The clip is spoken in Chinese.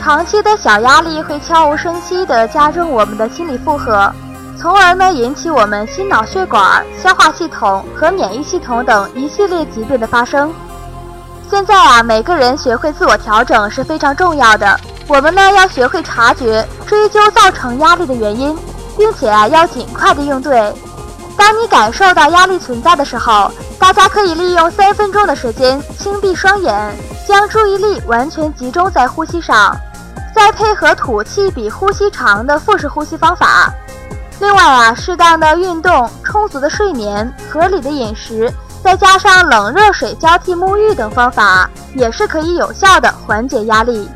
长期的小压力会悄无声息地加重我们的心理负荷，从而呢引起我们心脑血管、消化系统和免疫系统等一系列疾病的发生。现在啊，每个人学会自我调整是非常重要的。我们呢要学会察觉、追究造成压力的原因，并且啊要尽快的应对。当你感受到压力存在的时候，大家可以利用三分钟的时间，轻闭双眼，将注意力完全集中在呼吸上，再配合吐气比呼吸长的腹式呼吸方法。另外啊，适当的运动、充足的睡眠、合理的饮食。再加上冷热水交替沐浴等方法，也是可以有效的缓解压力。